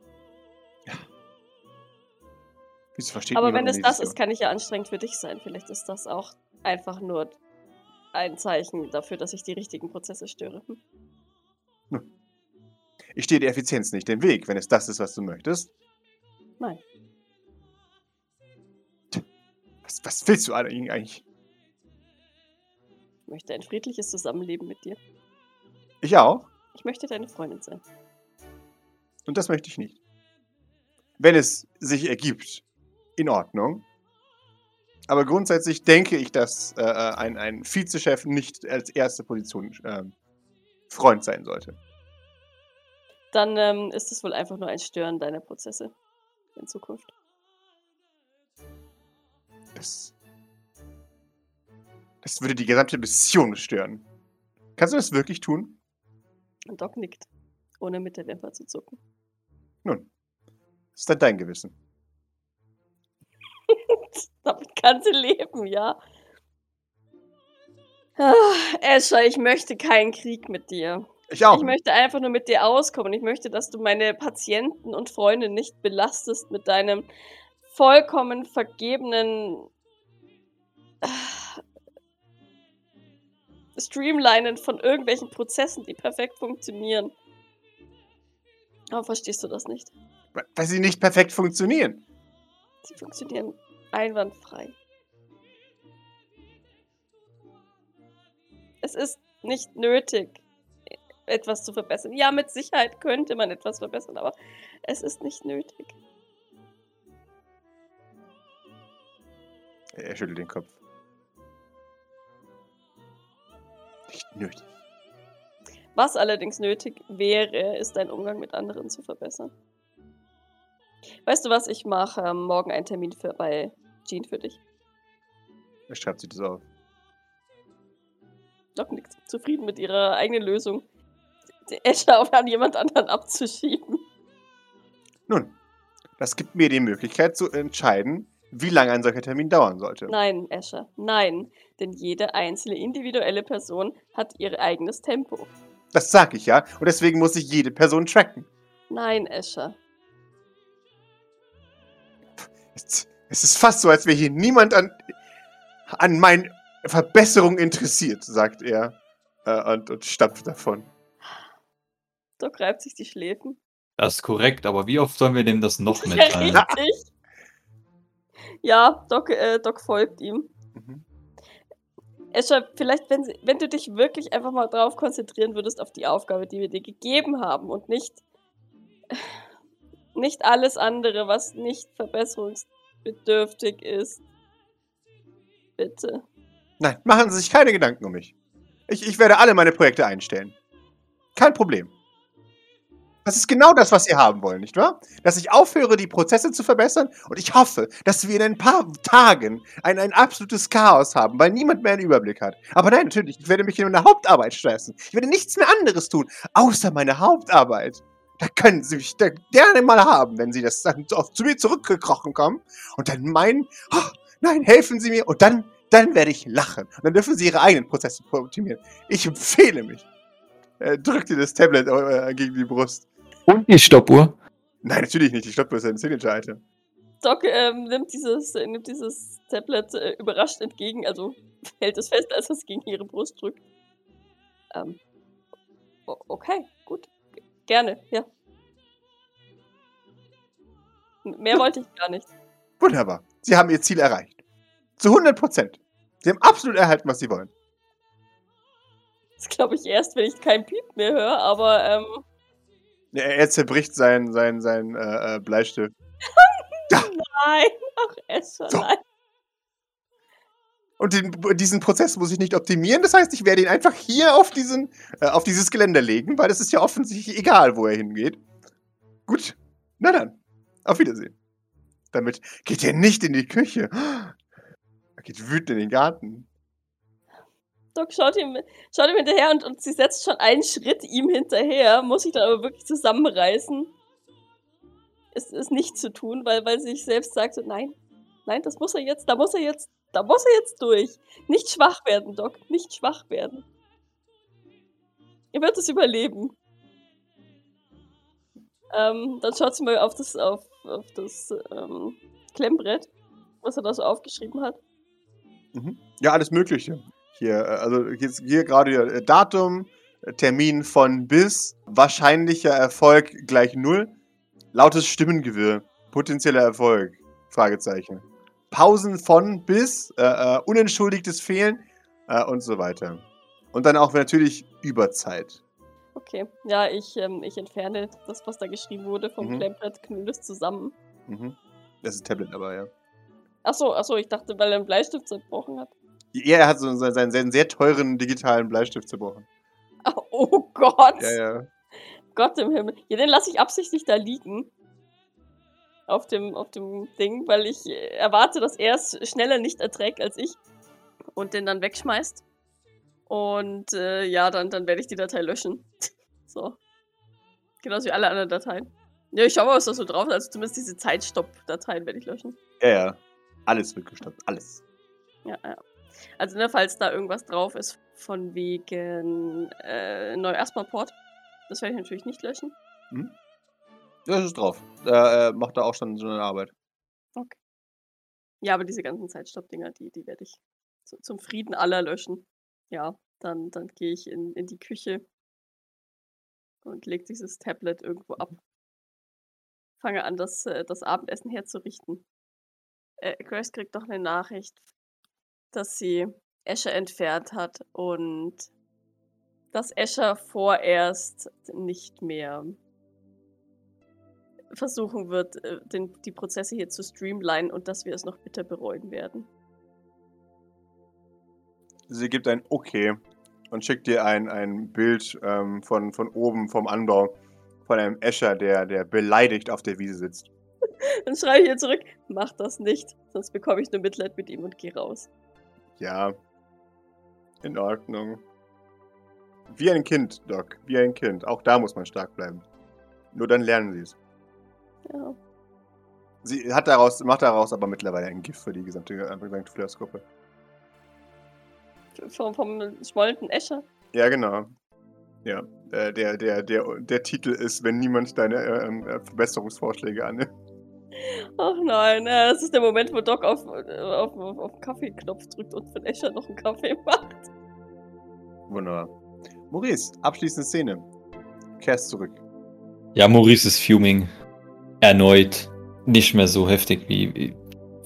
Wieso versteht Aber wenn es das ist, kann ich ja anstrengend für dich sein. Vielleicht ist das auch einfach nur ein Zeichen dafür, dass ich die richtigen Prozesse störe. Hm. Ich stehe der Effizienz nicht im Weg, wenn es das ist, was du möchtest. Nein. Was, was willst du eigentlich? Ich möchte ein friedliches Zusammenleben mit dir. Ich auch. Ich möchte deine Freundin sein. Und das möchte ich nicht. Wenn es sich ergibt, in Ordnung. Aber grundsätzlich denke ich, dass äh, ein, ein Vizechef nicht als erste Position äh, Freund sein sollte. Dann ähm, ist es wohl einfach nur ein Stören deiner Prozesse in Zukunft. Das, das würde die gesamte Mission stören. Kannst du das wirklich tun? Und Doc nickt, ohne mit der Wimper zu zucken. Nun, ist dann dein Gewissen. Damit kann sie leben, ja. Ah, Escher, ich möchte keinen Krieg mit dir. Ich auch. Ich möchte einfach nur mit dir auskommen. Ich möchte, dass du meine Patienten und Freunde nicht belastest mit deinem vollkommen vergebenen ah, Streamlinen von irgendwelchen Prozessen, die perfekt funktionieren. Aber verstehst du das nicht? Weil sie nicht perfekt funktionieren. Sie funktionieren einwandfrei. Es ist nicht nötig, etwas zu verbessern. Ja, mit Sicherheit könnte man etwas verbessern, aber es ist nicht nötig. Er schüttelt den Kopf. Nicht nötig. Was allerdings nötig wäre, ist dein Umgang mit anderen zu verbessern. Weißt du was, ich mache ähm, morgen einen Termin für, bei Jean für dich. Er schreibt sich das auf. Doch nichts. Zufrieden mit ihrer eigenen Lösung, die Escher auf an jemand anderen abzuschieben. Nun, das gibt mir die Möglichkeit zu entscheiden, wie lange ein solcher Termin dauern sollte. Nein, Escher, nein. Denn jede einzelne individuelle Person hat ihr eigenes Tempo. Das sag ich ja. Und deswegen muss ich jede Person tracken. Nein, Escher. Es, es ist fast so, als wäre hier niemand an, an meinen Verbesserungen interessiert, sagt er äh, und, und stampft davon. Doc reibt sich die Schläfen. Das ist korrekt, aber wie oft sollen wir dem das noch Ja, mitteilen? richtig. Ja, Doc, äh, Doc folgt ihm. Escher, vielleicht, wenn, wenn du dich wirklich einfach mal drauf konzentrieren würdest, auf die Aufgabe, die wir dir gegeben haben und nicht, nicht alles andere, was nicht verbesserungsbedürftig ist. Bitte. Nein, machen Sie sich keine Gedanken um mich. Ich, ich werde alle meine Projekte einstellen. Kein Problem. Das ist genau das, was Sie haben wollen, nicht wahr? Dass ich aufhöre, die Prozesse zu verbessern und ich hoffe, dass wir in ein paar Tagen ein, ein absolutes Chaos haben, weil niemand mehr einen Überblick hat. Aber nein, natürlich, ich werde mich in meine Hauptarbeit stressen. Ich werde nichts mehr anderes tun, außer meine Hauptarbeit. Da können Sie mich gerne mal haben, wenn Sie das dann zu mir zurückgekrochen kommen und dann meinen, oh, nein, helfen Sie mir und dann, dann werde ich lachen. Und dann dürfen Sie Ihre eigenen Prozesse optimieren. Ich empfehle mich. Er drückt dir das Tablet äh, gegen die Brust. Und die Stoppuhr? Nein, natürlich nicht. Die Stoppuhr ist ein Signature-Item. Doc ähm, nimmt, dieses, äh, nimmt dieses Tablet äh, überrascht entgegen, also hält es fest, als es gegen ihre Brust drückt. Ähm, okay, gut. G gerne, ja. Mehr wollte ich gar nicht. Wunderbar. Sie haben Ihr Ziel erreicht. Zu 100 Prozent. Sie haben absolut erhalten, was Sie wollen. Das glaube ich erst, wenn ich keinen Piep mehr höre, aber ähm, er zerbricht seinen sein, sein, äh, äh Bleistift. nein, ach Escher, so. nein. Und den, diesen Prozess muss ich nicht optimieren. Das heißt, ich werde ihn einfach hier auf, diesen, äh, auf dieses Geländer legen, weil es ist ja offensichtlich egal, wo er hingeht. Gut, na dann. Auf Wiedersehen. Damit geht er nicht in die Küche. Er geht wütend in den Garten. Doc schaut ihm, schaut ihm hinterher und, und sie setzt schon einen Schritt ihm hinterher, muss sich dann aber wirklich zusammenreißen, es, es nicht zu tun, weil, weil sie sich selbst sagt, so, nein, nein, das muss er jetzt, da muss er jetzt, da muss er jetzt durch. Nicht schwach werden, Doc, nicht schwach werden. Er wird es überleben. Ähm, dann schaut sie mal auf das, auf, auf das ähm, Klemmbrett, was er da so aufgeschrieben hat. Mhm. Ja, alles Mögliche. Hier, äh, also jetzt hier gerade äh, Datum, äh, Termin von bis, wahrscheinlicher Erfolg gleich null, lautes Stimmengewirr, potenzieller Erfolg, Fragezeichen. Pausen von bis, äh, äh, unentschuldigtes Fehlen äh, und so weiter. Und dann auch natürlich Überzeit. Okay, ja, ich, ähm, ich entferne das, was da geschrieben wurde vom mhm. Klemmbrett, knüll es zusammen. Mhm. Das ist Tablet aber, ja. Achso, achso, ich dachte, weil er einen Bleistift zerbrochen hat. Ja, er hat so seinen, seinen sehr teuren digitalen Bleistift zerbrochen. Oh Gott. Ja, ja. Gott im Himmel. Ja, den lasse ich absichtlich da liegen. Auf dem, auf dem Ding, weil ich erwarte, dass er es schneller nicht erträgt als ich. Und den dann wegschmeißt. Und äh, ja, dann, dann werde ich die Datei löschen. so. Genauso wie alle anderen Dateien. Ja, ich schau mal, was da so drauf ist. Also zumindest diese Zeitstopp-Dateien werde ich löschen. Ja, ja. Alles wird gestoppt. Alles. Ja, ja. Also, ne, falls da irgendwas drauf ist von wegen äh, Neu-Erstmal-Port, das werde ich natürlich nicht löschen. Mhm. Das ist drauf. Da äh, macht er auch schon so eine Arbeit. Okay. Ja, aber diese ganzen Zeitstopp-Dinger, die, die werde ich zu, zum Frieden aller löschen. Ja, dann, dann gehe ich in, in die Küche und lege dieses Tablet irgendwo ab. Fange an, das, äh, das Abendessen herzurichten. Äh, Grace kriegt doch eine Nachricht dass sie Escher entfernt hat und dass Escher vorerst nicht mehr versuchen wird, äh, den, die Prozesse hier zu streamlinen und dass wir es noch bitter bereuen werden. Sie gibt ein Okay und schickt dir ein, ein Bild ähm, von, von oben vom Anbau von einem Escher, der, der beleidigt auf der Wiese sitzt. Dann schreibe ich ihr zurück, mach das nicht, sonst bekomme ich nur Mitleid mit ihm und gehe raus. Ja. In Ordnung. Wie ein Kind, Doc. Wie ein Kind. Auch da muss man stark bleiben. Nur dann lernen sie es. Ja. Sie hat daraus, macht daraus aber mittlerweile ein Gift für die gesamte Flirts-Gruppe. Vom, vom schmollenden Escher? Ja, genau. Ja, äh, der, der, der, der Titel ist, wenn niemand deine äh, ähm, äh, Verbesserungsvorschläge annimmt. Ach nein, das ist der Moment, wo Doc auf, auf, auf, auf Kaffeeknopf drückt und von Escher noch einen Kaffee macht. Wunderbar. Maurice, abschließende Szene. Kehrst zurück. Ja, Maurice ist fuming. Erneut. Nicht mehr so heftig wie, wie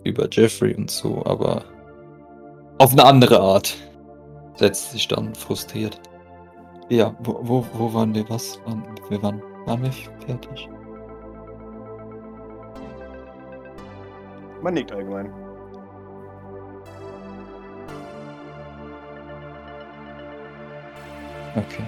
über Jeffrey und so, aber auf eine andere Art. Setzt sich dann frustriert. Ja, wo, wo, wo waren wir? Was? Waren, wir waren, waren wir fertig? Man nickt allgemein. Okay.